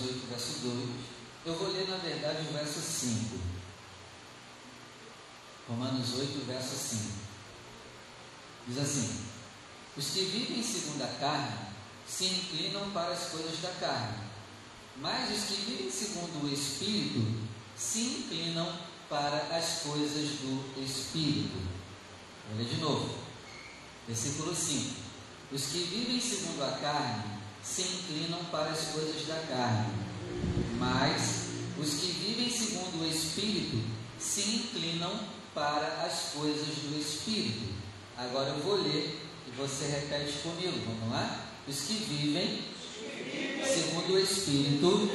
Romanos 8, verso 2. Eu vou ler, na verdade, o verso 5. Romanos 8, verso 5. Diz assim: Os que vivem segundo a carne se inclinam para as coisas da carne, mas os que vivem segundo o Espírito se inclinam para as coisas do Espírito. Olha de novo, versículo 5: Os que vivem segundo a carne se inclinam para as coisas da carne, mas os que vivem segundo o Espírito se inclinam para as coisas do Espírito. Agora eu vou ler e você repete comigo, vamos lá? Os que vivem segundo o Espírito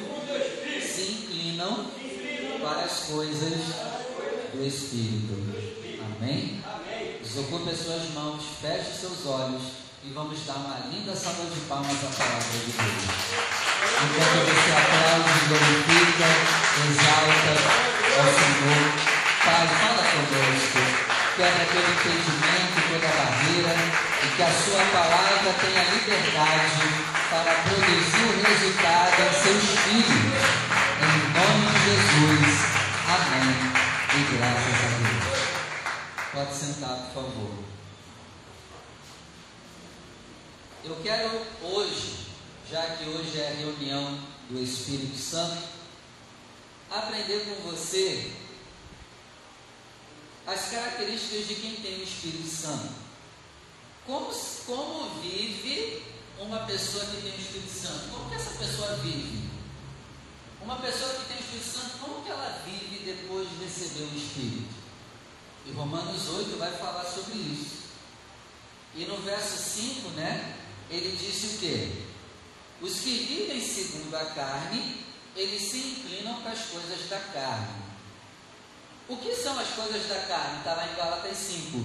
se inclinam para as coisas do Espírito. Amém? Desocupe as suas mãos, feche seus olhos e vamos dar uma linda salva de palmas à palavra de Deus. Enquanto você aplaude, glorifica, exalta ao Senhor. Pai, fala conosco, quebra todo impedimento, toda barreira, e que a sua palavra tenha liberdade para produzir o resultado em seus filhos. Em nome de Jesus. Amém. E graças a Deus. Pode sentar, por favor. Eu quero hoje, já que hoje é a reunião do Espírito Santo, aprender com você as características de quem tem o Espírito Santo. Como, como vive uma pessoa que tem o Espírito Santo? Como que essa pessoa vive? Uma pessoa que tem o Espírito Santo, como que ela vive depois de receber o Espírito? E Romanos 8 vai falar sobre isso. E no verso 5, né, ele disse o quê? Os que vivem segundo a carne, eles se inclinam para as coisas da carne. O que são as coisas da carne? Está lá em Gálatas 5.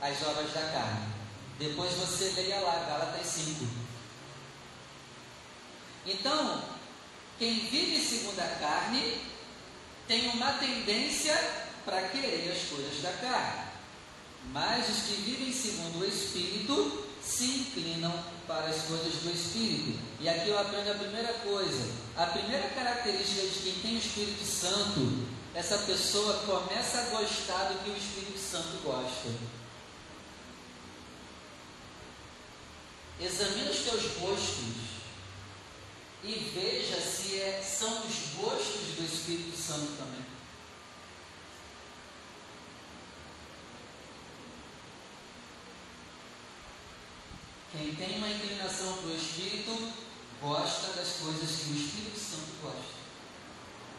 As obras da carne. Depois você leia lá, Gálatas 5. Então, quem vive segundo a carne tem uma tendência para querer as coisas da carne. Mas os que vivem segundo o Espírito se inclinam para as coisas do Espírito. E aqui eu aprendo a primeira coisa. A primeira característica de quem tem o Espírito Santo essa pessoa começa a gostar do que o Espírito Santo gosta. Examina os teus gostos e veja se é, são os gostos do Espírito Santo também. Tem uma inclinação para o Espírito gosta das coisas que o Espírito Santo gosta.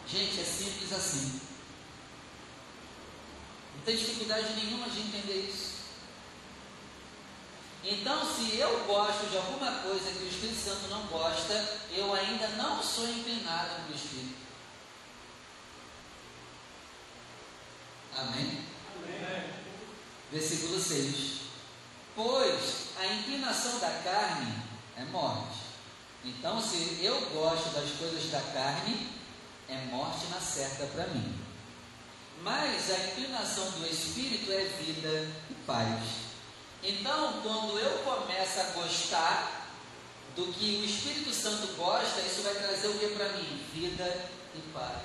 Gente, é simples assim. Não tem dificuldade nenhuma de entender isso. Então, se eu gosto de alguma coisa que o Espírito Santo não gosta, eu ainda não sou inclinado para o Espírito. Amém? Amém? Versículo 6. Pois a inclinação da carne é morte. Então, se eu gosto das coisas da carne, é morte na certa para mim. Mas a inclinação do Espírito é vida e paz. Então, quando eu começo a gostar do que o Espírito Santo gosta, isso vai trazer o que para mim? Vida e paz.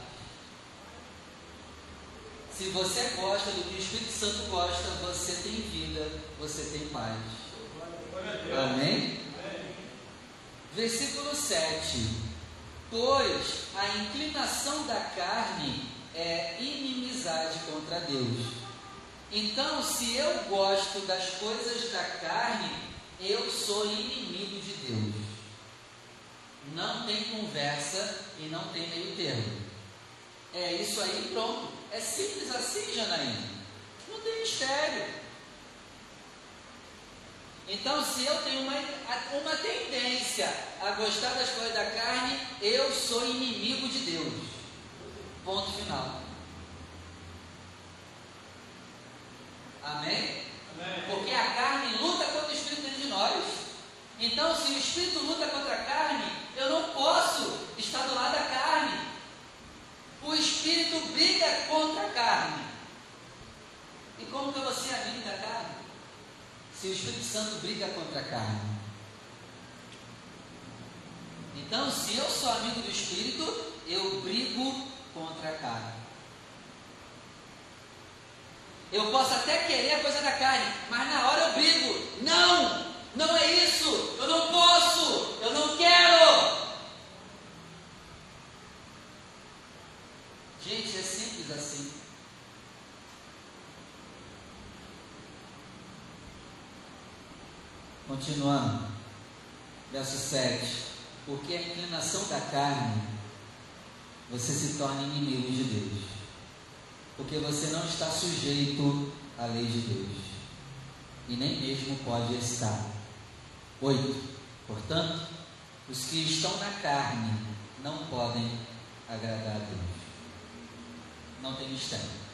Se você gosta do que o Espírito Santo gosta, você tem vida, você tem paz. Amém? Versículo 7. Pois a inclinação da carne é inimizade contra Deus. Então, se eu gosto das coisas da carne, eu sou inimigo de Deus. Não tem conversa e não tem meio termo. É isso aí, pronto. É simples assim, Janaína. Não tem mistério. Então, se eu tenho uma, uma tendência a gostar das coisas da carne, eu sou inimigo de Deus. Ponto final. Amém? Amém? Porque a carne luta contra o Espírito dentro de nós. Então, se o Espírito luta contra a carne, eu não posso estar do lado da carne. O Espírito briga contra a carne. E como que você amigo da carne? Se o Espírito Santo briga contra a carne. Então, se eu sou amigo do Espírito, eu brigo contra a carne. Eu posso até querer a coisa da carne, mas na hora eu brigo. Não! Não é isso! Eu não posso! Eu não quero! Gente, é simples assim. Continuando, verso 7. Porque a inclinação da carne, você se torna inimigo de Deus. Porque você não está sujeito à lei de Deus. E nem mesmo pode estar. 8. Portanto, os que estão na carne não podem agradar a Deus. Não tem mistério.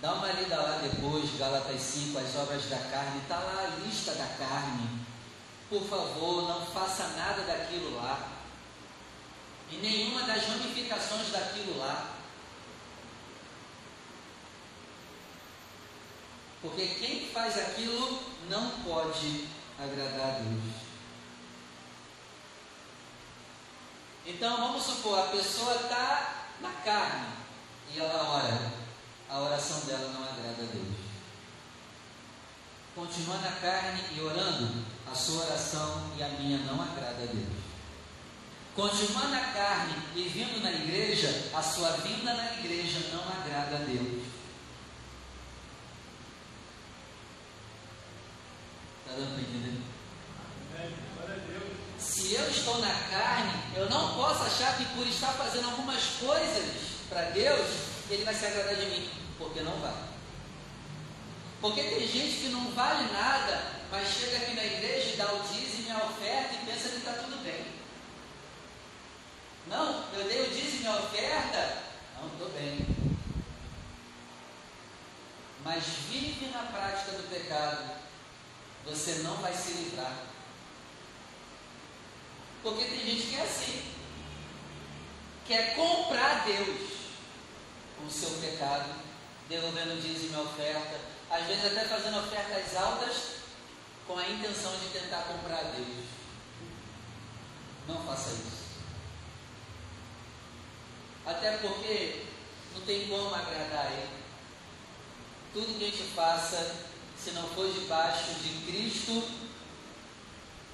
Dá uma lida lá depois, Gálatas 5, as obras da carne, está lá a lista da carne. Por favor, não faça nada daquilo lá. E nenhuma das ramificações daquilo lá. Porque quem faz aquilo não pode agradar a Deus. Então vamos supor, a pessoa está na carne e ela ora. A oração dela não agrada a Deus. Continua na carne e orando, a sua oração e a minha não agrada a Deus. Continua na carne e vindo na igreja, a sua vinda na igreja não agrada a Deus. Está dando para entender? Se eu estou na carne, eu não posso achar que por estar fazendo algumas coisas para Deus, Ele vai se agradar de mim, porque não vai. Porque tem gente que não vale nada, mas chega aqui na igreja e dá o dízimo e a oferta e pensa que está tudo bem. Não, eu dei o dízimo e a oferta, não, estou bem. Mas vive na prática do pecado, você não vai se livrar. Porque tem gente que é assim. Quer comprar Deus o seu pecado, devolvendo dízimo e oferta, às vezes até fazendo ofertas altas com a intenção de tentar comprar Deus. Não faça isso. Até porque não tem como agradar Ele. Tudo que a gente faça, se não for debaixo de Cristo,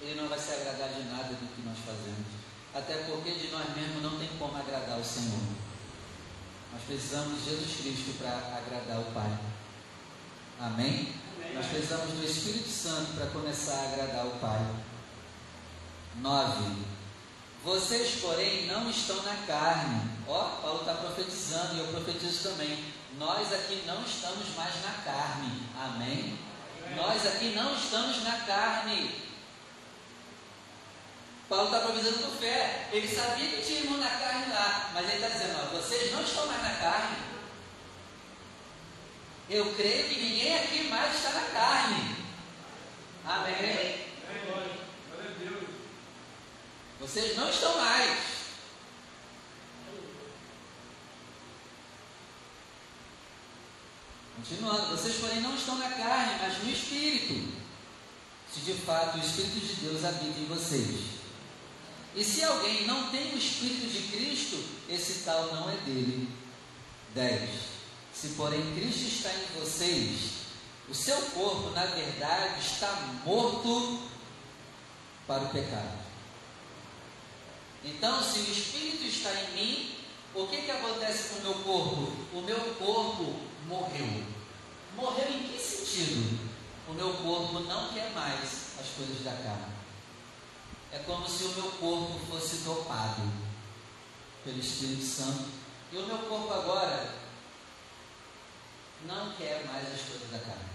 Ele não vai se agradar de nada do que nós fazemos. Até porque de nós mesmos não tem como agradar o Senhor. Nós precisamos de Jesus Cristo para agradar o Pai. Amém? Amém? Nós precisamos do Espírito Santo para começar a agradar o Pai. 9. Vocês, porém, não estão na carne. Ó, Paulo está profetizando e eu profetizo também. Nós aqui não estamos mais na carne. Amém? Amém. Nós aqui não estamos na carne. Paulo está profetizando com fé. Ele sabia que tinha irmão na carne lá, mas ele está dizendo: ó, vocês não estão mais na carne. Eu creio que ninguém aqui mais está na carne. Amém? Amém. Vocês não estão mais. Continuando, vocês porém não estão na carne, mas no Espírito. Se de fato o Espírito de Deus habita em vocês. E se alguém não tem o Espírito de Cristo, esse tal não é dele. 10. Se porém Cristo está em vocês, o seu corpo, na verdade, está morto para o pecado então, se o Espírito está em mim, o que, que acontece com o meu corpo? O meu corpo morreu. Morreu em que sentido? O meu corpo não quer mais as coisas da carne. É como se o meu corpo fosse dopado pelo Espírito Santo. E o meu corpo agora não quer mais as coisas da carne.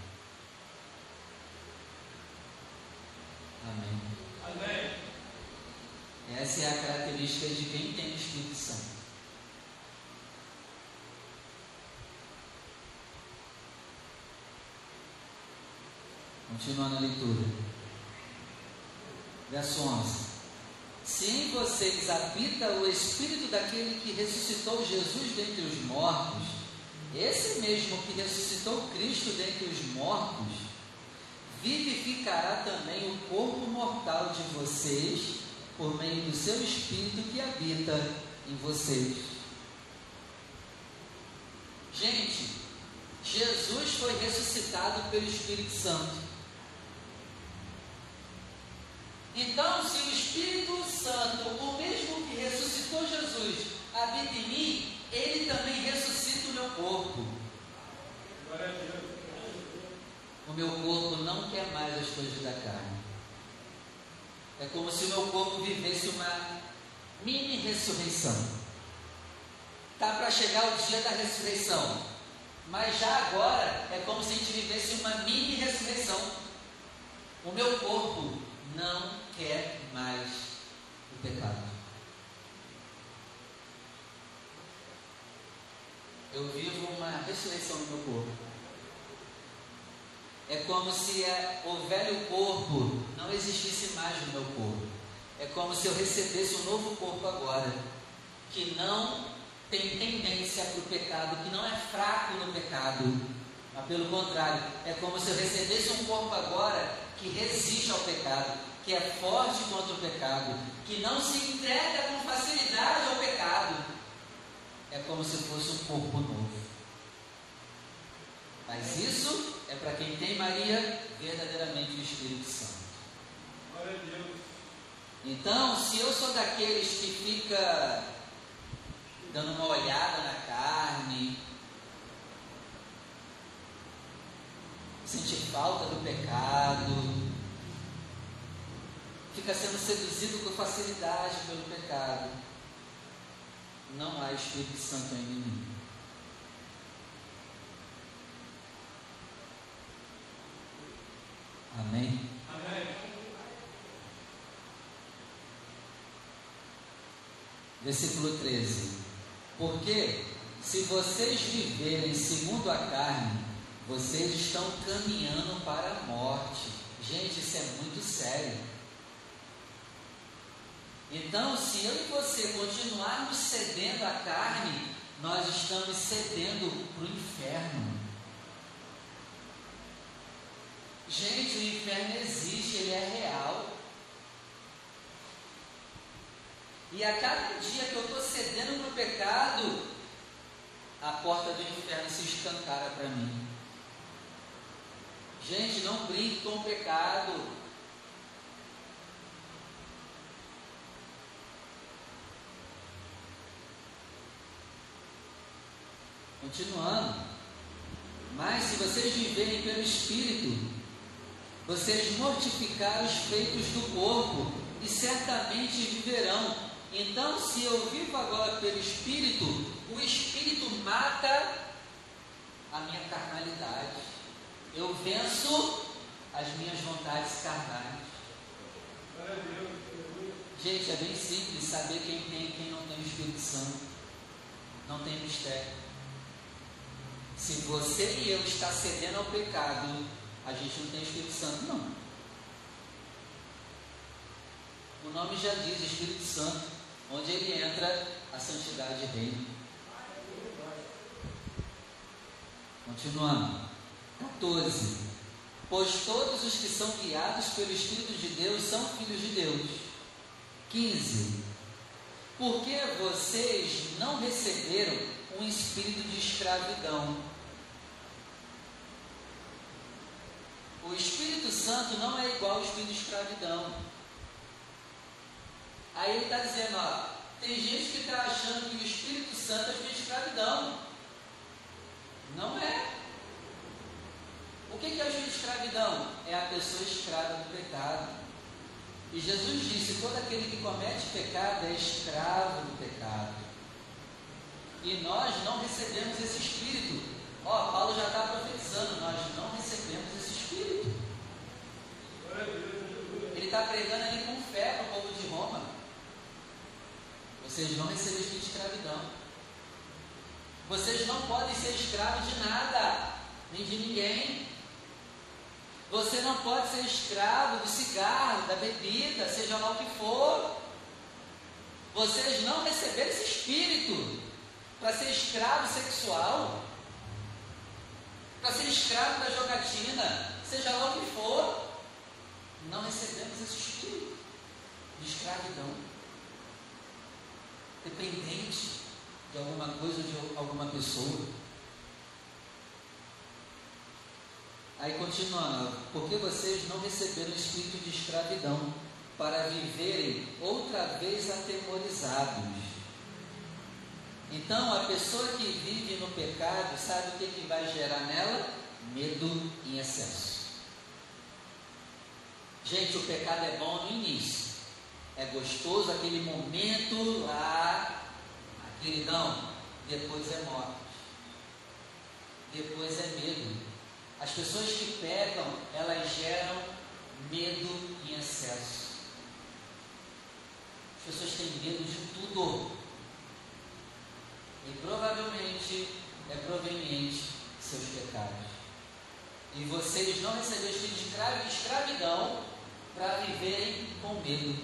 Amém. Amém. Essa é a característica de quem tem o Espírito Santo. Continuando a leitura. Verso 11. Se em vocês habita o Espírito daquele que ressuscitou Jesus dentre os mortos, esse mesmo que ressuscitou Cristo dentre os mortos, vivificará também o corpo mortal de vocês por meio do seu Espírito que habita em vocês. Gente, Jesus foi ressuscitado pelo Espírito Santo. Então, se o Espírito Santo, o mesmo que ressuscitou Jesus, habita em mim, ele também ressuscita o meu corpo. O meu corpo não quer mais as coisas da carne. É como se o meu corpo vivesse uma mini ressurreição. Tá para chegar o dia da ressurreição. Mas já agora é como se a gente vivesse uma mini ressurreição. O meu corpo não quer mais o pecado. Eu vivo uma ressurreição no meu corpo. É como se o velho corpo não existisse mais no meu corpo. É como se eu recebesse um novo corpo agora, que não tem tendência para o pecado, que não é fraco no pecado, mas pelo contrário, é como se eu recebesse um corpo agora que resiste ao pecado, que é forte contra o pecado, que não se entrega com facilidade ao pecado. É como se fosse um corpo novo. Mas isso é para quem tem Maria verdadeiramente o Espírito Santo. Então, se eu sou daqueles que fica dando uma olhada na carne, sente falta do pecado, fica sendo seduzido com facilidade pelo pecado, não há Espírito Santo em mim. Amém? Amém. Versículo 13. Porque se vocês viverem segundo a carne, vocês estão caminhando para a morte. Gente, isso é muito sério. Então, se eu e você continuarmos cedendo à carne, nós estamos cedendo para o inferno. Gente, o inferno existe, ele é real. E a cada dia que eu estou cedendo para o pecado, a porta do inferno se escancara para mim. Gente, não brinque com o pecado. Continuando. Mas se vocês viverem pelo Espírito, vocês mortificaram os feitos do corpo e certamente viverão. Então, se eu vivo agora pelo Espírito, o Espírito mata a minha carnalidade. Eu venço as minhas vontades carnais. Gente, é bem simples saber quem tem e quem não tem o Espírito Santo. Não tem mistério. Se você e eu está cedendo ao pecado, a gente não tem Espírito Santo, não. O nome já diz Espírito Santo, onde ele entra, a santidade reina. Continuando. 14. Pois todos os que são guiados pelo Espírito de Deus são filhos de Deus. 15. Porque vocês não receberam um espírito de escravidão O Espírito Santo não é igual ao espírito de escravidão. Aí ele está dizendo, ó, tem gente que está achando que o Espírito Santo é espírito de escravidão. Não é. O que é o espírito de escravidão? É a pessoa escrava do pecado. E Jesus disse: todo aquele que comete pecado é escravo do pecado. E nós não recebemos esse espírito. Ó, Paulo já está profetizando, nós não recebemos esse Espírito. Ele está pregando ali com fé para o povo de Roma. Vocês vão receber espírito de escravidão. Vocês não podem ser escravos de nada, nem de ninguém. Você não pode ser escravo do cigarro, da bebida, seja lá o que for. Vocês não receberam esse espírito para ser escravo sexual, para ser escravo da jogatina, seja lá o que for, não recebemos esse Espírito. de escravidão, dependente de alguma coisa de alguma pessoa. Aí continuando, porque vocês não receberam o espírito de escravidão para viverem outra vez atemorizados. Então, a pessoa que vive no pecado, sabe o que, que vai gerar nela? Medo em excesso. Gente, o pecado é bom no início. É gostoso aquele momento lá, queridão. Depois é morte. Depois é medo. As pessoas que pecam, elas geram medo em excesso. As pessoas têm medo de tudo. E provavelmente é proveniente de seus pecados. E vocês não receberam espírito de escravidão para viverem com medo.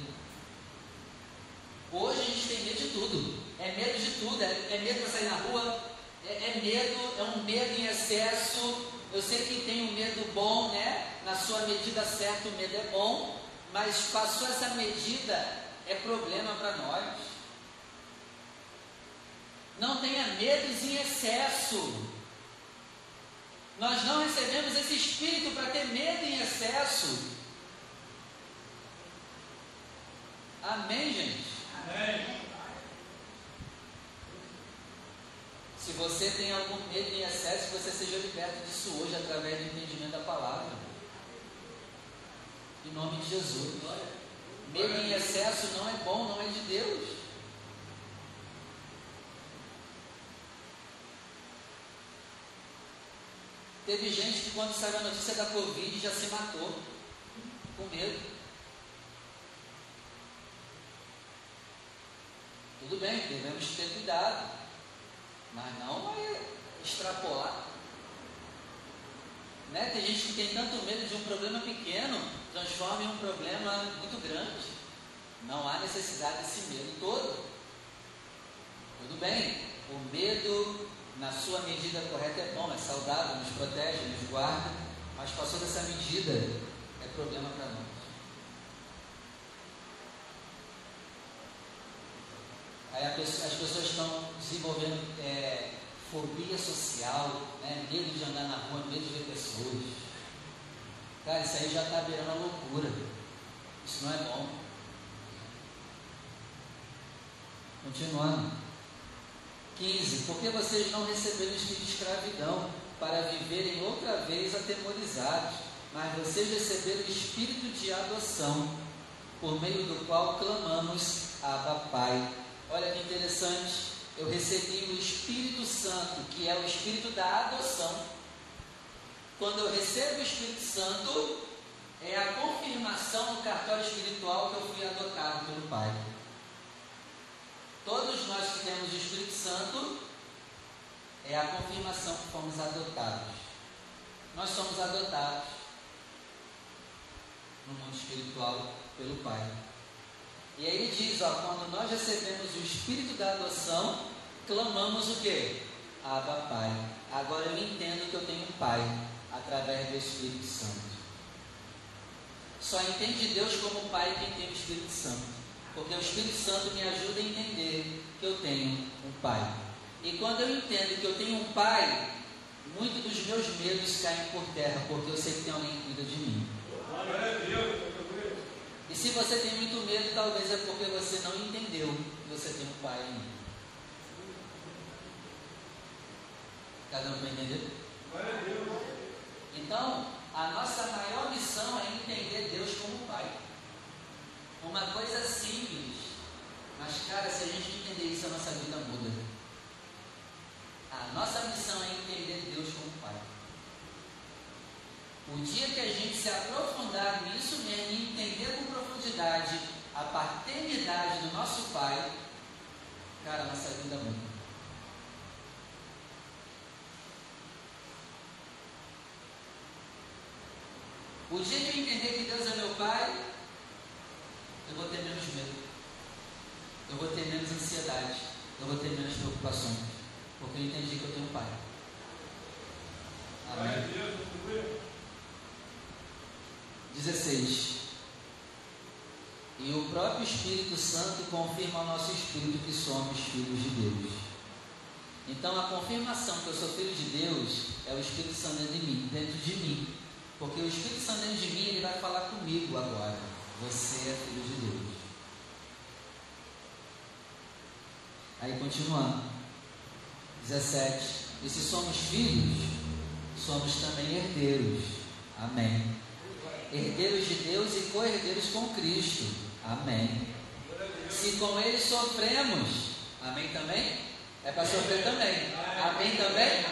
Hoje a gente tem medo de tudo. É medo de tudo. É, é medo para sair na rua. É, é medo, é um medo em excesso eu sei que tem um medo bom, né? Na sua medida certa, o medo é bom, mas passou essa medida, é problema para nós. Não tenha medos em excesso. Nós não recebemos esse espírito para ter medo em excesso. Amém, gente? Amém. Se você tem algum medo em excesso, você seja liberto disso hoje através do entendimento da palavra. Em nome de Jesus. Medo em excesso não é bom, não é de Deus. Teve gente que quando saiu a notícia da Covid já se matou. Com medo. Tudo bem, devemos ter cuidado. Mas não é extrapolar. Né? Tem gente que tem tanto medo de um problema pequeno, transforma em um problema muito grande. Não há necessidade desse medo todo. Tudo bem, o medo, na sua medida correta, é bom, é saudável, nos protege, nos guarda, mas passou dessa medida, é problema para nós. Aí as pessoas estão desenvolvendo é, fobia social, né? medo de andar na rua, medo de ver pessoas. Cara, isso aí já está beirando a loucura. Isso não é bom. Continuando. 15. Porque vocês não receberam o espírito de escravidão para viverem outra vez atemorizados, mas vocês receberam o espírito de adoção, por meio do qual clamamos Abba Pai. Olha que interessante. Eu recebi o Espírito Santo, que é o Espírito da adoção. Quando eu recebo o Espírito Santo, é a confirmação no cartório espiritual que eu fui adotado pelo Pai. Todos nós que temos o Espírito Santo, é a confirmação que fomos adotados. Nós somos adotados no mundo espiritual pelo Pai. E aí ele diz, ó, quando nós recebemos o espírito da adoção, clamamos o quê? Abba Pai. Agora eu entendo que eu tenho um Pai através do Espírito Santo. Só entende Deus como Pai quem tem o Espírito Santo. Porque o Espírito Santo me ajuda a entender que eu tenho um Pai. E quando eu entendo que eu tenho um Pai, muitos dos meus medos caem por terra, porque eu sei que tem alguém que cuida de mim. E se você tem muito medo, talvez é porque você não entendeu que você tem um pai ainda. Cada um para entender? Então, a nossa maior missão é entender Deus. Uma coisa simples, mas cara, se a gente entender isso, a nossa vida muda. A nossa missão é entender Deus como pai. O dia que a gente se aprofundar nisso mesmo e entender com profundidade a paternidade do nosso Pai, cara, nossa vida muda. O dia que eu entender que Deus é meu Pai, eu vou ter menos medo, eu vou ter menos ansiedade, eu vou ter menos preocupações, porque eu entendi que eu tenho um Pai. Amém. 16. E o próprio Espírito Santo confirma ao nosso espírito que somos filhos de Deus. Então a confirmação que eu sou filho de Deus é o Espírito Santo dentro de mim, dentro de mim. Porque o Espírito Santo dentro de mim, ele vai falar comigo agora. Você é filho de Deus. Aí continuando. 17. E se somos filhos, somos também herdeiros. Amém. Herdeiros de Deus e co-herdeiros com Cristo. Amém. Se com Ele sofremos, amém também? É para sofrer também. Amém também?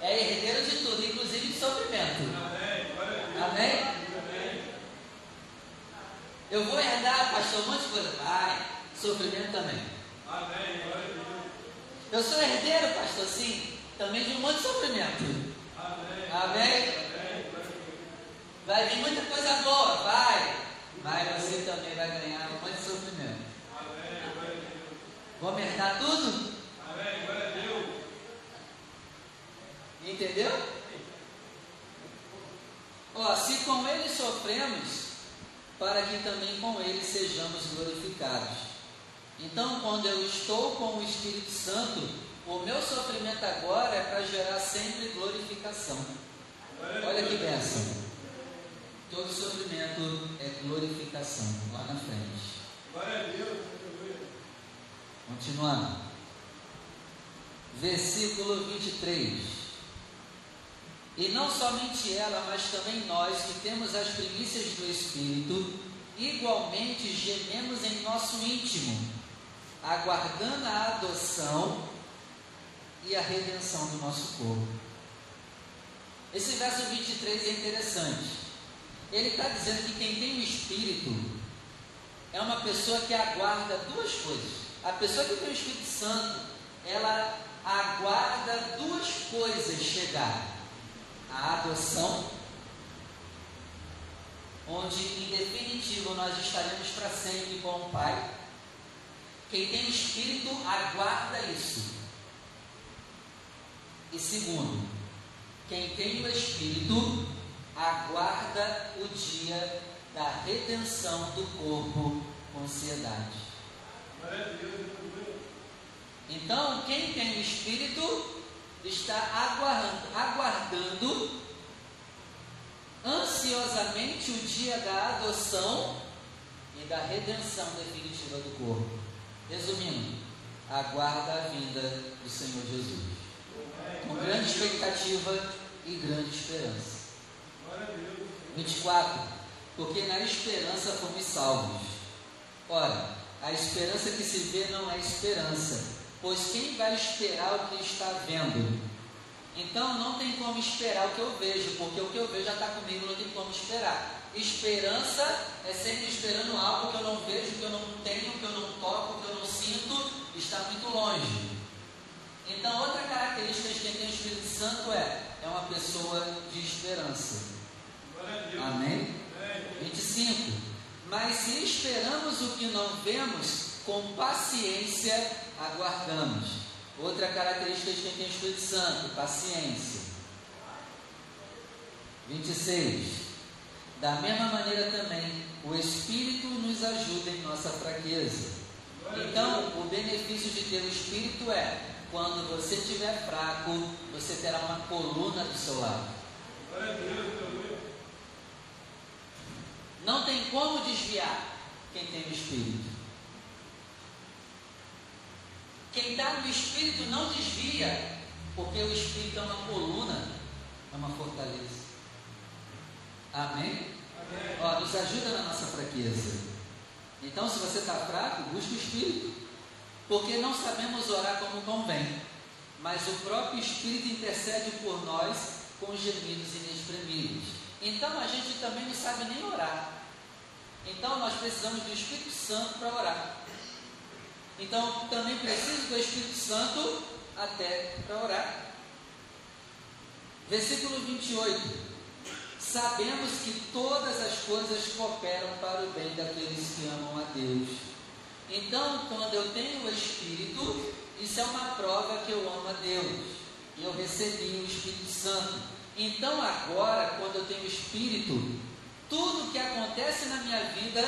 É herdeiro de tudo, inclusive de sofrimento. Amém? Eu vou herdar, pastor, um monte de coisa. Vai, sofrimento também. Amém. Eu sou herdeiro, pastor, sim, também de um monte de sofrimento. Amém. Amém. Vai vir muita coisa boa, vai. Mas você também vai ganhar um monte de sofrimento. Amém. Vamos herdar tudo? Amém. Glória a Deus. Entendeu? Ó, se com ele sofremos, para que também com ele sejamos glorificados. Então, quando eu estou com o Espírito Santo, o meu sofrimento agora é para gerar sempre glorificação. Olha que benção. Todo sofrimento é glorificação lá na frente. Glória a Deus. Continuando. Versículo 23. E não somente ela, mas também nós que temos as primícias do Espírito, igualmente gememos em nosso íntimo aguardando a adoção e a redenção do nosso corpo. Esse verso 23 é interessante. Ele está dizendo que quem tem o Espírito é uma pessoa que aguarda duas coisas. A pessoa que tem o Espírito Santo, ela aguarda duas coisas chegar: a adoção, onde em definitivo nós estaremos para sempre com o Pai quem tem espírito aguarda isso. E segundo, quem tem o espírito aguarda o dia da redenção do corpo com ansiedade. Então, quem tem o espírito está aguardando, aguardando ansiosamente o dia da adoção e da redenção definitiva do corpo. Resumindo, aguarda a vinda do Senhor Jesus. Com grande expectativa e grande esperança. 24. Porque na esperança fomos salvos. Ora, a esperança que se vê não é esperança, pois quem vai esperar o que está vendo? Então não tem como esperar o que eu vejo, porque o que eu vejo já está comigo, não tem como esperar. Esperança é sempre esperando algo que eu não vejo, que eu não tenho, que eu não toco, que eu não sinto, está muito longe. Então, outra característica de quem tem o Espírito Santo é, é uma pessoa de esperança. Amém? 25. Mas se esperamos o que não vemos, com paciência aguardamos. Outra característica de quem tem Espírito Santo, paciência. 26. Da mesma maneira também, o Espírito nos ajuda em nossa fraqueza. Então, o benefício de ter o Espírito é, quando você estiver fraco, você terá uma coluna do seu lado. Não tem como desviar quem tem o Espírito. Quem está no Espírito não desvia, porque o Espírito é uma coluna, é uma fortaleza. Amém? Amém. Ó, nos ajuda na nossa fraqueza. Então, se você está fraco, busque o Espírito. Porque não sabemos orar como convém. Mas o próprio Espírito intercede por nós com gemidos inexprimíveis. Então, a gente também não sabe nem orar. Então, nós precisamos do Espírito Santo para orar. Então, também preciso do Espírito Santo até para orar. Versículo 28. Sabemos que todas as coisas cooperam para o bem daqueles que amam a Deus. Então, quando eu tenho o Espírito, isso é uma prova que eu amo a Deus. Eu recebi o Espírito Santo. Então, agora, quando eu tenho o Espírito, tudo que acontece na minha vida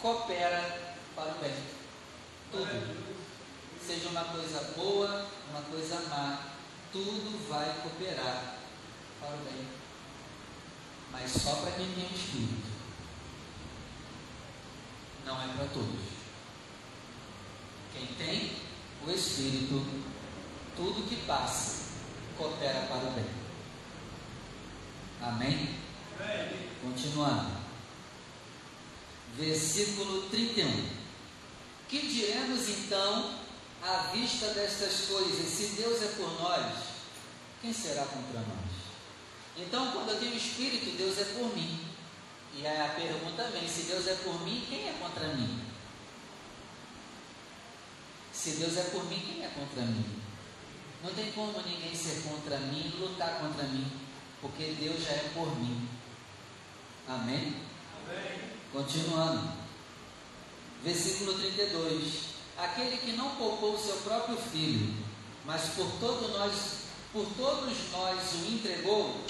coopera para o bem. Tudo. Seja uma coisa boa, uma coisa má, tudo vai cooperar para o bem. Mas só para quem tem Espírito. Não é para todos. Quem tem o Espírito, tudo que passa coopera para o bem. Amém? Amém. Continuando. Versículo 31. Que diremos então à vista destas coisas? Se Deus é por nós, quem será contra nós? Então, quando eu tenho Espírito, Deus é por mim. E aí a pergunta vem: se Deus é por mim, quem é contra mim? Se Deus é por mim, quem é contra mim? Não tem como ninguém ser contra mim, lutar contra mim, porque Deus já é por mim. Amém? Amém. Continuando. Versículo 32. Aquele que não poupou seu próprio filho, mas por todos nós, por todos nós o entregou,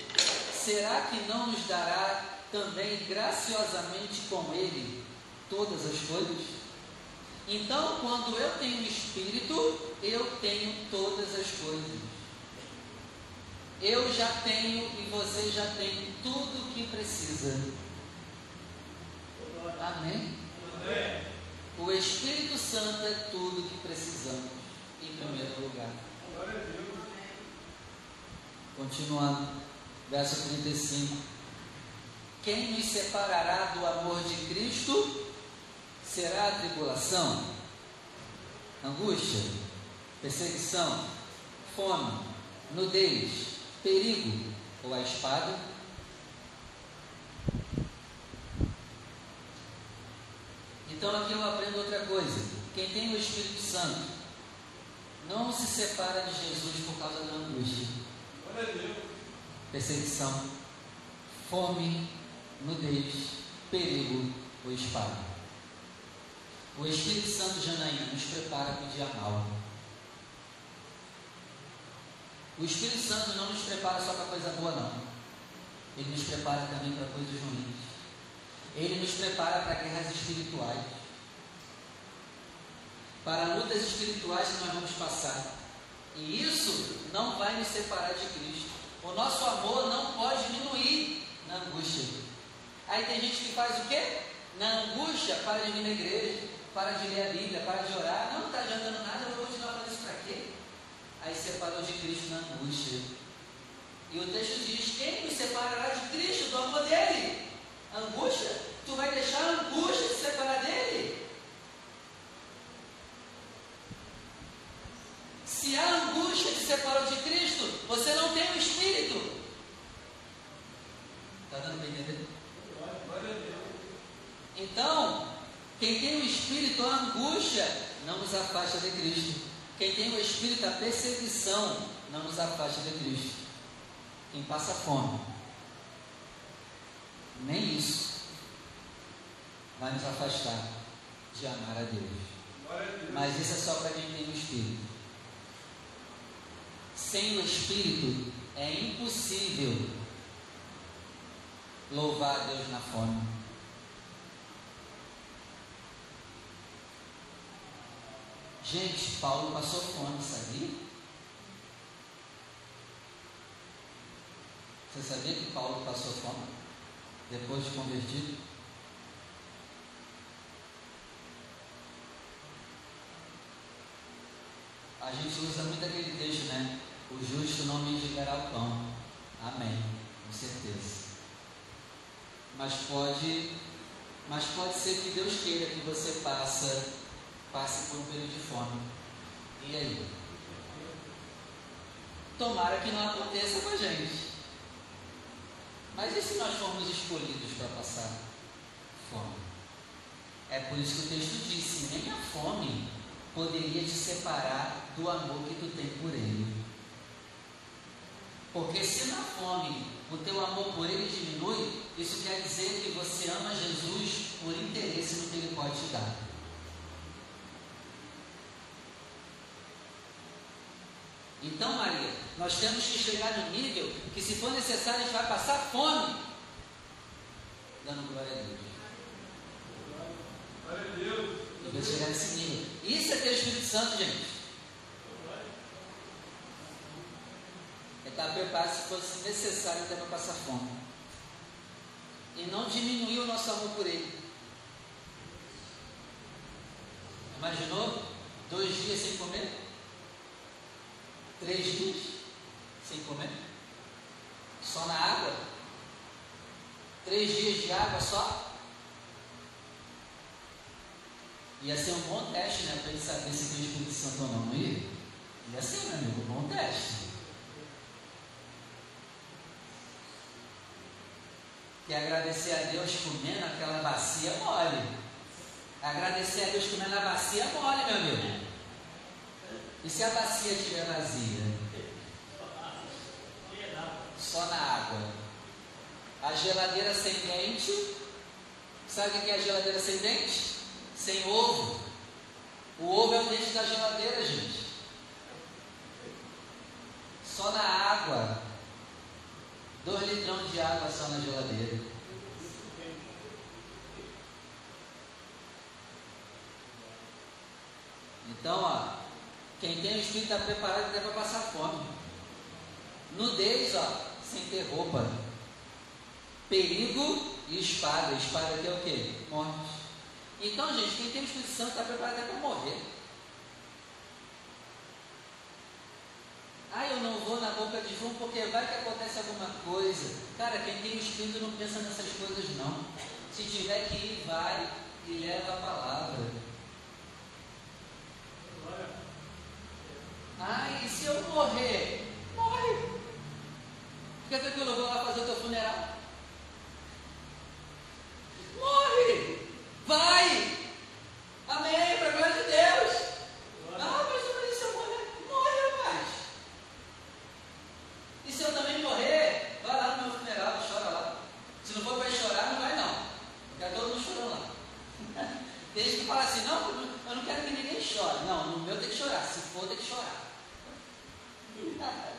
será que não nos dará também graciosamente com ele todas as coisas? Então, quando eu tenho espírito, eu tenho todas as coisas. Eu já tenho e você já tem tudo o que precisa. Amém? Amém? O Espírito Santo é tudo o que precisamos, em primeiro lugar. Continuando, verso 35. Quem nos separará do amor de Cristo? será a tribulação, angústia, perseguição, fome, nudez, perigo ou a espada? Então aqui eu aprendo outra coisa. Quem tem o Espírito Santo não se separa de Jesus por causa da angústia, perseguição, fome, nudez, perigo ou espada. O Espírito Santo Janaína nos prepara para o dia mal. O Espírito Santo não nos prepara só para coisa boa, não. Ele nos prepara também para coisas ruins. Ele nos prepara para guerras espirituais. Para lutas espirituais que nós vamos passar. E isso não vai nos separar de Cristo. O nosso amor não pode diminuir na angústia. Aí tem gente que faz o quê? Na angústia para de vir na igreja para de ler a Bíblia, para de orar, não está adiantando nada, eu vou continuar fazendo isso para quê? Aí separou de Cristo na angústia. E o texto diz: Quem nos separará de Cristo, do amor dele? Angústia? Tu vai deixar a angústia te separar dele? Se a angústia te separou de Cristo, você não tem o Espírito. Está dando para entender? Então, quem tem o Espírito, a angústia, não nos afasta de Cristo. Quem tem o Espírito, a perseguição, não nos afasta de Cristo. Quem passa fome, nem isso vai nos afastar de amar a Deus. Mas isso é só para quem tem o Espírito. Sem o Espírito é impossível louvar a Deus na fome. Gente, Paulo passou fome, sabia? Você sabia que Paulo passou fome depois de convertido? A gente usa muito aquele texto, né? O justo não mendigará o pão. Amém, com certeza. Mas pode, mas pode ser que Deus queira que você passe passe por um período de fome. E aí? Tomara que não aconteça com a gente. Mas e se nós formos escolhidos para passar fome? É por isso que o texto disse: nem a fome poderia te separar do amor que tu tem por ele. Porque se na fome o teu amor por ele diminui, isso quer dizer que você ama Jesus por interesse no que ele pode te dar. Então, Maria, nós temos que chegar no nível que, se for necessário, a gente vai passar fome, dando glória a Deus. Chegar nesse nível. Isso é ter o Espírito Santo, gente. É estar preparado se fosse necessário até para passar fome. E não diminuir o nosso amor por Ele. Imaginou? Dois dias sem comer? Três dias sem comer? Só na água? Três dias de água só? Ia ser um bom teste, né? Para ele saber se tem Espírito Santo ou não, ia? Ia ser, meu amigo, um bom teste. E agradecer a Deus comendo aquela bacia mole. Agradecer a Deus comendo a bacia mole, meu amigo. E se a bacia estiver vazia? Só na água. A geladeira sem dente. Sabe o que é a geladeira sem dente? Sem ovo. O ovo é o dente da geladeira, gente. Só na água. Dois litrão de água só na geladeira. Então, ó, quem tem o Espírito está preparado até para passar fome. Nudez, ó, sem ter roupa. Perigo e espada. Espada aqui é o quê? Morte. Então, gente, quem tem o Espírito Santo está preparado para morrer. Ah, eu não vou na boca de fumo porque vai que acontece alguma coisa. Cara, quem tem o Espírito não pensa nessas coisas, não. Se tiver que ir, vai e leva a palavra. Ai, e se eu morrer? Morre. Fica tranquilo, eu vou lá fazer o teu funeral. Morre. Vai. Amém, para a glória de Deus. Ah, mas e se eu morrer? Morre, rapaz. E se eu também morrer? Vai lá no meu funeral, chora lá. Se não for para chorar, não vai não. Fica todo mundo chorando lá. Desde que fala assim, não, eu não quero que ninguém chore. Não, no meu tem que chorar. Se for, tem que chorar.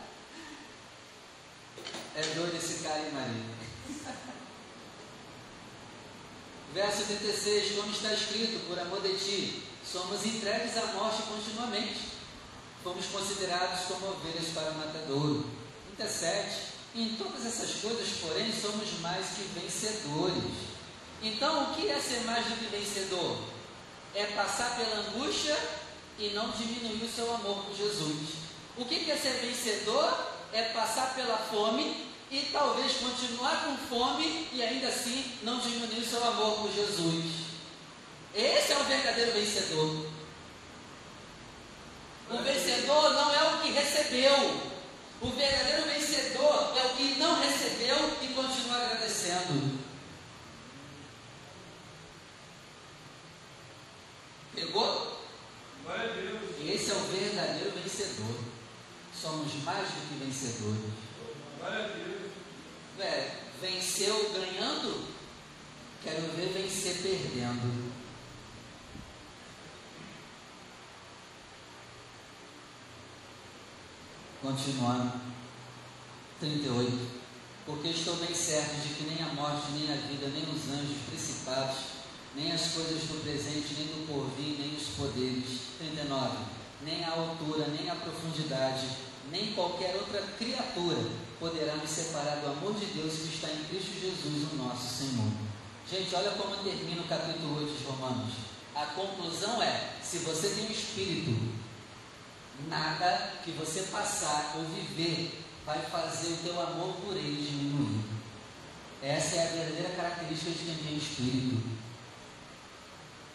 É doido esse cara, hein, Maria? Verso 36, como está escrito, por amor de ti, somos entregues à morte continuamente. Fomos considerados como ovelhas para o matadouro. 37, em todas essas coisas, porém, somos mais que vencedores. Então, o que é ser mais do que vencedor? É passar pela angústia e não diminuir o seu amor por Jesus. O que é ser vencedor? É passar pela fome e talvez continuar com fome e ainda assim não diminuir o seu amor por Jesus. Esse é o verdadeiro vencedor. O vencedor não é o que recebeu. O verdadeiro vencedor é o que não recebeu e continua agradecendo. Pegou? Esse é o verdadeiro vencedor somos mais do que vencedores. É, venceu ganhando, quero ver vencer perdendo. Continuando, 38. Porque estou bem certo de que nem a morte, nem a vida, nem os anjos principados, nem as coisas do presente, nem do porvir, nem os poderes. 39. Nem a altura, nem a profundidade, nem qualquer outra criatura poderá me separar do amor de Deus que está em Cristo Jesus, o nosso Senhor. Gente, olha como termina o capítulo 8 de Romanos. A conclusão é: se você tem o Espírito, nada que você passar ou viver vai fazer o teu amor por Ele diminuir. Essa é a verdadeira característica de quem tem Espírito.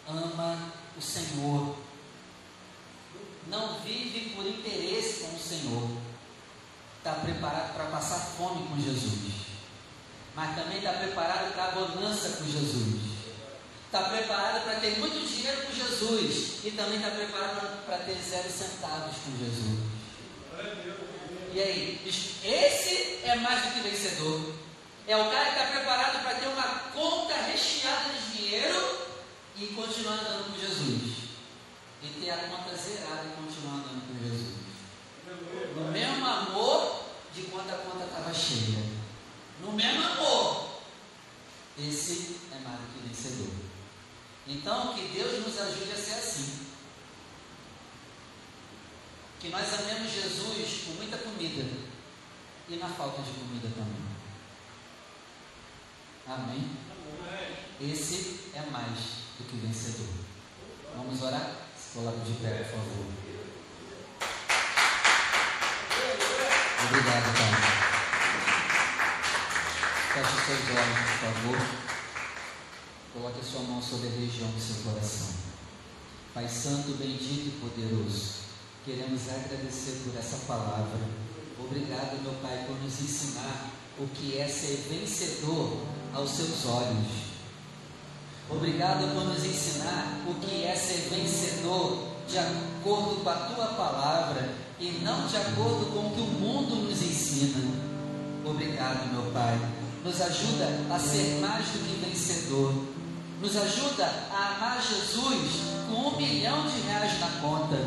Ama o Senhor não vive por interesse com o Senhor, está preparado para passar fome com Jesus, mas também está preparado para a bonança com Jesus, está preparado para ter muito dinheiro com Jesus e também está preparado para ter zero centavos com Jesus. E aí, esse é mais do que vencedor. É o cara que está preparado para ter uma conta recheada de dinheiro e continuar andando com Jesus e ter a conta zerada e continuar andando com Jesus. No mesmo amor de quando a conta estava cheia. No mesmo amor. Esse é mais do que vencedor. Então, que Deus nos ajude a ser assim. Que nós amemos Jesus com muita comida e na falta de comida também. Amém? Esse é mais do que vencedor. Vamos orar? Se coloque de pé, por favor. Obrigado, Pai. Feche seus olhos, por favor. Coloque a sua mão sobre a região do seu coração. Pai Santo, bendito e poderoso, queremos agradecer por essa palavra. Obrigado, meu Pai, por nos ensinar o que é ser vencedor aos seus olhos. Obrigado por nos ensinar o que é ser vencedor de acordo com a tua palavra e não de acordo com o que o mundo nos ensina. Obrigado, meu Pai. Nos ajuda a ser mais do que vencedor. Nos ajuda a amar Jesus com um milhão de reais na conta.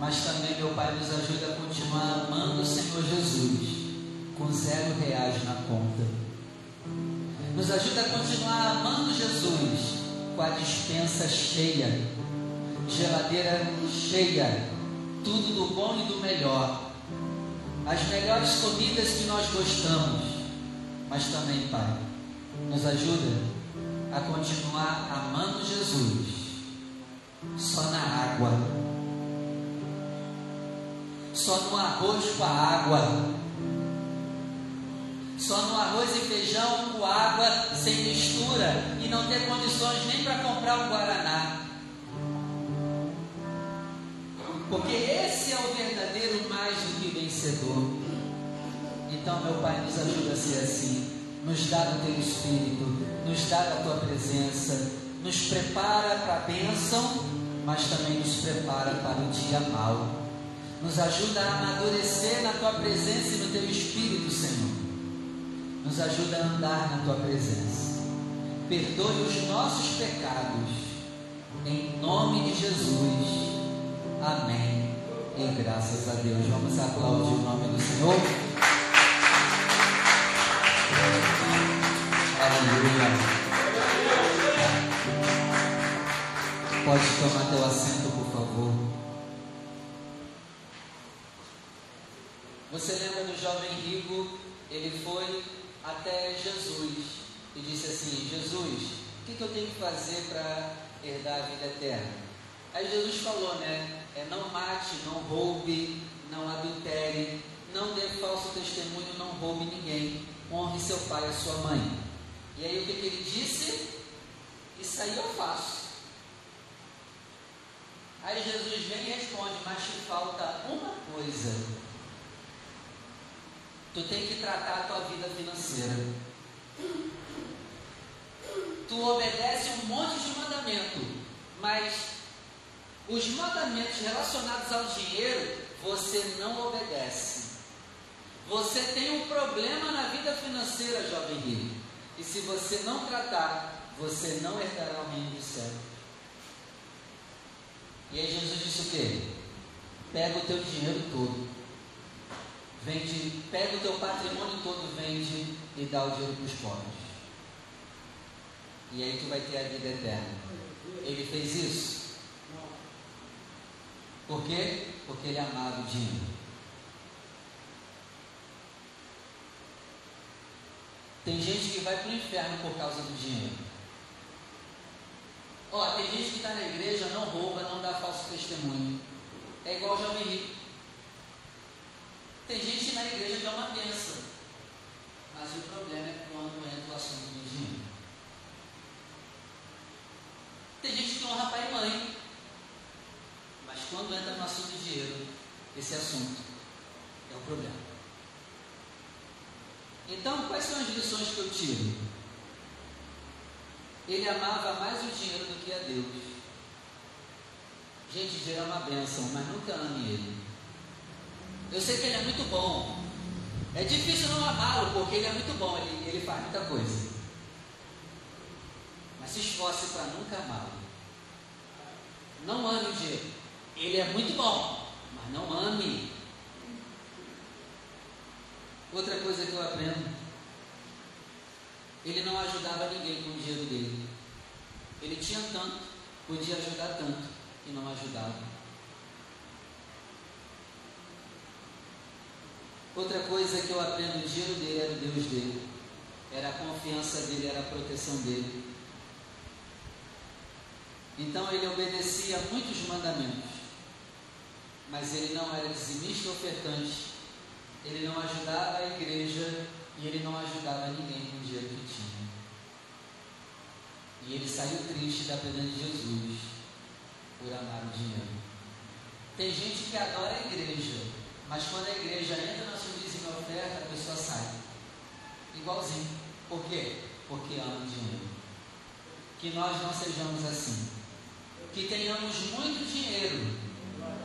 Mas também, meu Pai, nos ajuda a continuar amando o Senhor Jesus com zero reais na conta. Nos ajuda a continuar amando Jesus com a dispensa cheia, geladeira cheia, tudo do bom e do melhor. As melhores comidas que nós gostamos, mas também, Pai, nos ajuda a continuar amando Jesus só na água, só no arroz com a água só no arroz e feijão com água sem mistura e não ter condições nem para comprar um guaraná. Porque esse é o verdadeiro mais do que vencedor. Então, meu Pai, nos ajuda a ser assim. Nos dá o teu espírito, nos dá a tua presença, nos prepara para a bênção, mas também nos prepara para o dia mau. Nos ajuda a amadurecer na tua presença e no teu espírito, Senhor nos ajuda a andar na tua presença. Perdoe os nossos pecados. Em nome de Jesus. Amém. E graças a Deus. Vamos aplaudir o nome do Senhor. Aleluia. Pode tomar teu assento, por favor. Você lembra do jovem rico? Ele foi até Jesus e disse assim: Jesus, o que, que eu tenho que fazer para herdar a vida eterna? Aí Jesus falou, né? É, não mate, não roube, não adultere, não dê falso testemunho, não roube ninguém, honre seu pai e sua mãe. E aí o que, que ele disse? Isso aí eu faço. Aí Jesus vem e responde, mas te falta uma coisa. Tu tem que tratar a tua vida financeira. Tu obedece um monte de mandamento, mas os mandamentos relacionados ao dinheiro você não obedece. Você tem um problema na vida financeira, jovem rico. E se você não tratar, você não herdará o reino do céu. E aí Jesus disse o quê? Pega o teu dinheiro todo Vende, pega o teu patrimônio todo, vende e dá o dinheiro para os pobres. E aí tu vai ter a vida eterna. Ele fez isso? Por quê? Porque ele amava o dinheiro. Tem gente que vai para o inferno por causa do dinheiro. Ó, tem gente que está na igreja, não rouba, não dá falso testemunho. É igual jovem rico. Tem gente na igreja que é uma bênção, mas o problema é quando entra o assunto do dinheiro. Tem gente que honra pai e mãe, mas quando entra no assunto do dinheiro, esse assunto é o problema. Então, quais são as lições que eu tiro? Ele amava mais o dinheiro do que a Deus. Gente, dinheiro é uma bênção, mas nunca ame ele. Eu sei que ele é muito bom. É difícil não amá-lo, porque ele é muito bom, ele, ele faz muita coisa. Mas se esforce para nunca amá-lo. Não ame o dinheiro. Ele é muito bom, mas não ame. Outra coisa que eu aprendo. Ele não ajudava ninguém com o dinheiro dele. Ele tinha tanto, podia ajudar tanto, e não ajudava. Outra coisa que eu aprendo, o dinheiro dele era o Deus dele, era a confiança dele, era a proteção dele. Então ele obedecia muitos mandamentos, mas ele não era dizimista ofertante, ele não ajudava a igreja e ele não ajudava ninguém com o dinheiro que tinha. E ele saiu triste da presença de Jesus por amar o dinheiro. Tem gente que adora a igreja, mas quando a igreja entra na sua dízimo oferta, a pessoa sai. Igualzinho. Por quê? Porque ama o dinheiro. Que nós não sejamos assim que tenhamos muito dinheiro,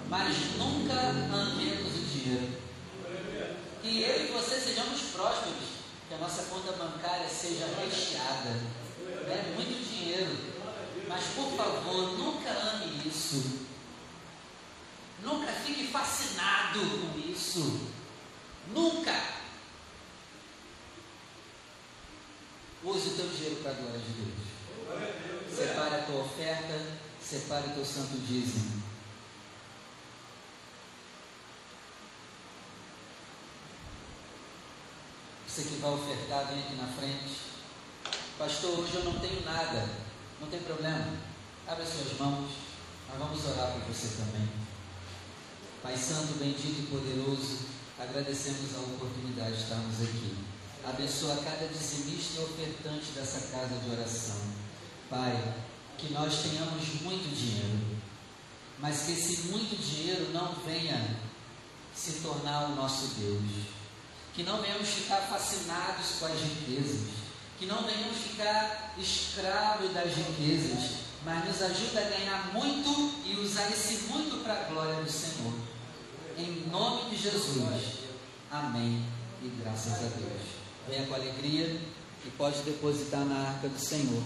mas nunca amemos o dinheiro. Que eu e você sejamos prósperos, que a nossa conta bancária seja recheada. É muito dinheiro, mas por favor, nunca ame isso. Nunca fique fascinado com isso. Nunca. Use o teu dinheiro para a glória de Deus. Separe a tua oferta separe teu santo dízimo. Você que vai ofertar, vem aqui na frente. Pastor, hoje eu não tenho nada. Não tem problema. Abre as suas mãos. Nós vamos orar por você também. Pai Santo, bendito e poderoso, agradecemos a oportunidade de estarmos aqui. Abençoa cada dizimista e ofertante dessa casa de oração. Pai, que nós tenhamos muito dinheiro, mas que esse muito dinheiro não venha se tornar o nosso Deus, que não venhamos ficar fascinados com as riquezas, que não venhamos ficar escravos das riquezas, mas nos ajuda a ganhar muito e usar esse muito para a glória do Senhor. Em nome de Jesus. Amém. E graças a Deus. Venha com alegria e pode depositar na arca do Senhor.